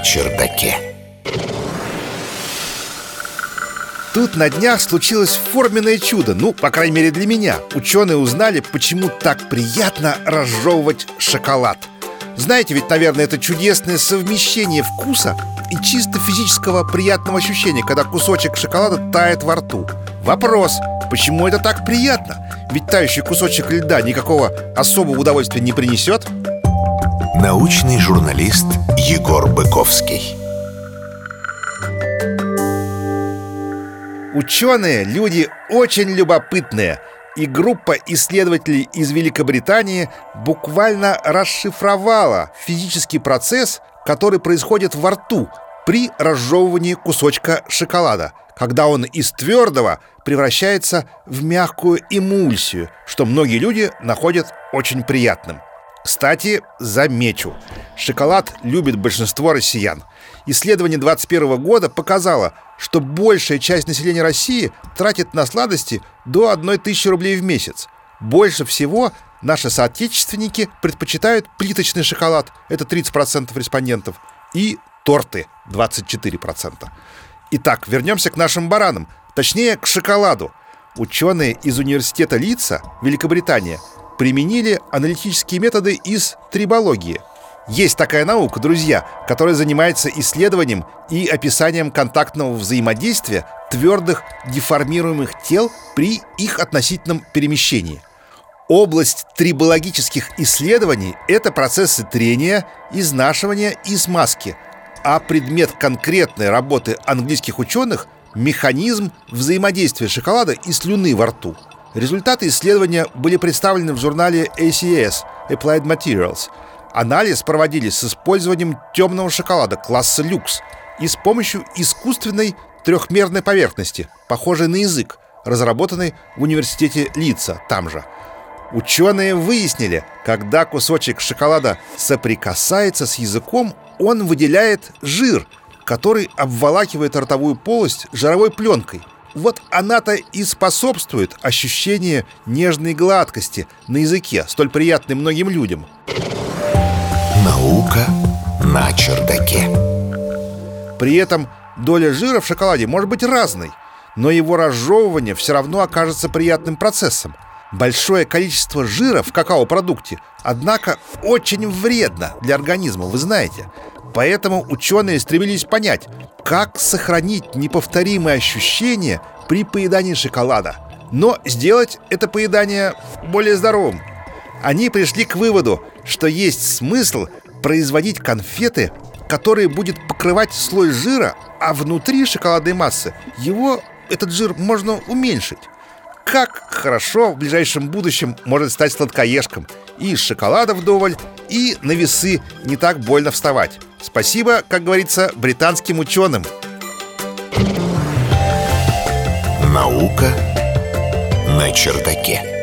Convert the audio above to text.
чердаке. Тут на днях случилось форменное чудо, ну, по крайней мере для меня. Ученые узнали, почему так приятно разжевывать шоколад. Знаете, ведь, наверное, это чудесное совмещение вкуса и чисто физического приятного ощущения, когда кусочек шоколада тает во рту. Вопрос, почему это так приятно? Ведь тающий кусочек льда никакого особого удовольствия не принесет. Научный журналист Егор Быковский. Ученые – люди очень любопытные – и группа исследователей из Великобритании буквально расшифровала физический процесс, который происходит во рту при разжевывании кусочка шоколада, когда он из твердого превращается в мягкую эмульсию, что многие люди находят очень приятным. Кстати, замечу, шоколад любит большинство россиян. Исследование 2021 года показало, что большая часть населения России тратит на сладости до 1 тысячи рублей в месяц. Больше всего наши соотечественники предпочитают плиточный шоколад, это 30% респондентов, и торты, 24%. Итак, вернемся к нашим баранам, точнее, к шоколаду. Ученые из университета Лица, Великобритания, применили аналитические методы из трибологии – есть такая наука, друзья, которая занимается исследованием и описанием контактного взаимодействия твердых деформируемых тел при их относительном перемещении. Область трибологических исследований — это процессы трения, изнашивания и смазки, а предмет конкретной работы английских ученых — механизм взаимодействия шоколада и слюны во рту. Результаты исследования были представлены в журнале ACS — Applied Materials — Анализ проводили с использованием темного шоколада класса люкс и с помощью искусственной трехмерной поверхности, похожей на язык, разработанной в университете Лица там же. Ученые выяснили, когда кусочек шоколада соприкасается с языком, он выделяет жир, который обволакивает ротовую полость жировой пленкой. Вот она-то и способствует ощущению нежной гладкости на языке, столь приятной многим людям. Наука на чердаке. При этом доля жира в шоколаде может быть разной, но его разжевывание все равно окажется приятным процессом. Большое количество жира в какао-продукте, однако, очень вредно для организма, вы знаете. Поэтому ученые стремились понять, как сохранить неповторимые ощущения при поедании шоколада, но сделать это поедание более здоровым. Они пришли к выводу, что есть смысл производить конфеты, которые будет покрывать слой жира, а внутри шоколадной массы его, этот жир, можно уменьшить. Как хорошо в ближайшем будущем может стать сладкоежком. И из шоколада вдоволь, и на весы не так больно вставать. Спасибо, как говорится, британским ученым. Наука на чердаке.